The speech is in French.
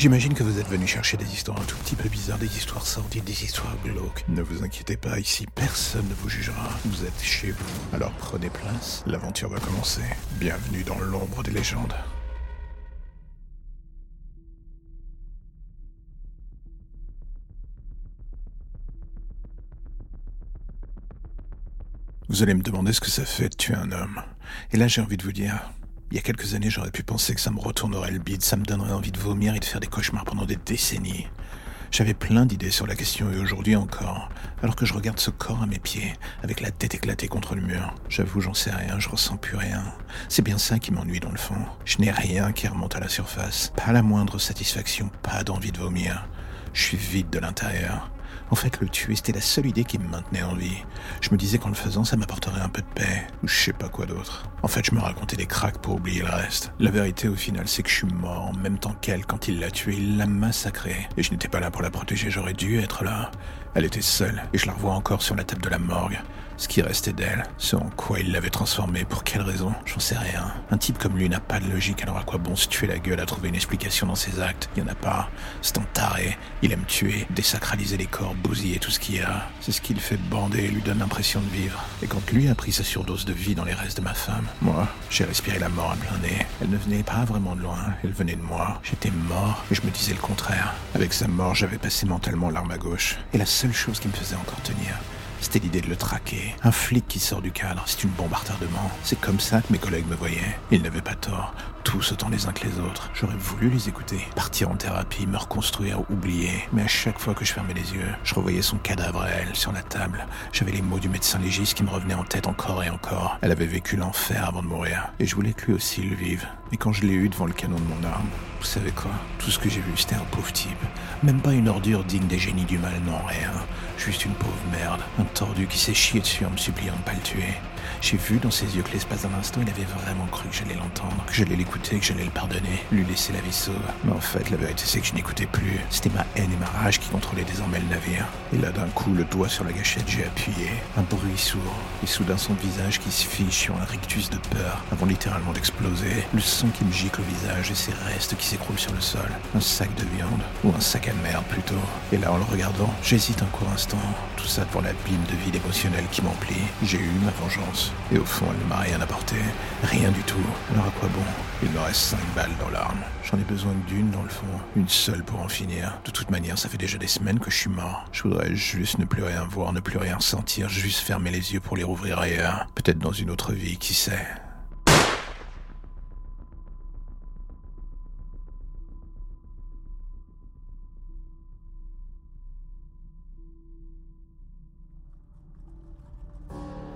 J'imagine que vous êtes venu chercher des histoires un tout petit peu bizarres, des histoires sordides, des histoires glauques. Ne vous inquiétez pas, ici personne ne vous jugera. Vous êtes chez vous. Alors prenez place, l'aventure va commencer. Bienvenue dans l'ombre des légendes. Vous allez me demander ce que ça fait de tuer un homme. Et là, j'ai envie de vous dire, il y a quelques années, j'aurais pu penser que ça me retournerait le bide, ça me donnerait envie de vomir et de faire des cauchemars pendant des décennies. J'avais plein d'idées sur la question et aujourd'hui encore, alors que je regarde ce corps à mes pieds, avec la tête éclatée contre le mur. J'avoue, j'en sais rien, je ressens plus rien. C'est bien ça qui m'ennuie dans le fond. Je n'ai rien qui remonte à la surface. Pas la moindre satisfaction, pas d'envie de vomir. Je suis vide de l'intérieur. En fait, le tuer, c'était la seule idée qui me maintenait en vie. Je me disais qu'en le faisant, ça m'apporterait un peu de paix, ou je sais pas quoi d'autre. En fait, je me racontais des cracks pour oublier le reste. La vérité, au final, c'est que je suis mort en même temps qu'elle quand il l'a tuée. Il l'a massacrée. Et je n'étais pas là pour la protéger, j'aurais dû être là. Elle était seule, et je la revois encore sur la table de la morgue. Ce qui restait d'elle, ce en quoi il l'avait transformée, pour quelle raison, j'en sais rien. Un type comme lui n'a pas de logique, alors à quoi bon se tuer la gueule à trouver une explication dans ses actes? Il y en a pas. C'est un taré. Il aime tuer, désacraliser les corps, bousiller tout ce qu'il y a. C'est ce qui fait bander et lui donne l'impression de vivre. Et quand lui a pris sa surdose de vie dans les restes de ma femme, moi, j'ai respiré la mort à plein nez. Elle ne venait pas vraiment de loin, elle venait de moi. J'étais mort, et je me disais le contraire. Avec sa mort, j'avais passé mentalement l'arme à gauche. Et la seule chose qui me faisait encore tenir, c'était l'idée de le traquer. Un flic qui sort du cadre, c'est une bombe à. C'est comme ça que mes collègues me voyaient. Ils n'avaient pas tort. Tous autant les uns que les autres. J'aurais voulu les écouter. Partir en thérapie, me reconstruire, oublier. Mais à chaque fois que je fermais les yeux, je revoyais son cadavre à elle sur la table. J'avais les mots du médecin légiste qui me revenaient en tête encore et encore. Elle avait vécu l'enfer avant de mourir. Et je voulais que lui aussi le vive. Et quand je l'ai eu devant le canon de mon arme, vous savez quoi? Tout ce que j'ai vu, c'était un pauvre type. Même pas une ordure digne des génies du mal, non, rien. Juste une pauvre merde. Un tordu qui s'est chié dessus en me suppliant de pas le tuer. J'ai vu dans ses yeux que l'espace d'un instant, il avait vraiment cru que j'allais l'entendre, que j'allais l'écouter, que j'allais le pardonner, lui laisser la vie sauve. Mais en fait, la vérité, c'est que je n'écoutais plus. C'était ma haine et ma rage qui contrôlaient désormais le navire. Et là, d'un coup, le doigt sur la gâchette, j'ai appuyé. Un bruit sourd. Et soudain, son visage qui se fiche sur un rictus de peur, avant littéralement d'exploser. Le sang qui me gicle au visage et ses restes qui s'écroulent sur le sol. Un sac de viande. Ou un sac à merde, plutôt. Et là, en le regardant, j'hésite un court instant. Tout ça devant l'abîme de vide émotionnel qui m'emplit. J'ai eu ma vengeance. Et au fond, elle ne m'a rien apporté. Rien du tout. Alors à quoi bon? Il me reste cinq balles dans l'arme. J'en ai besoin d'une dans le fond. Une seule pour en finir. De toute manière, ça fait déjà des semaines que je suis mort. Je voudrais juste ne plus rien voir, ne plus rien sentir, juste fermer les yeux pour les rouvrir ailleurs. Peut-être dans une autre vie, qui sait.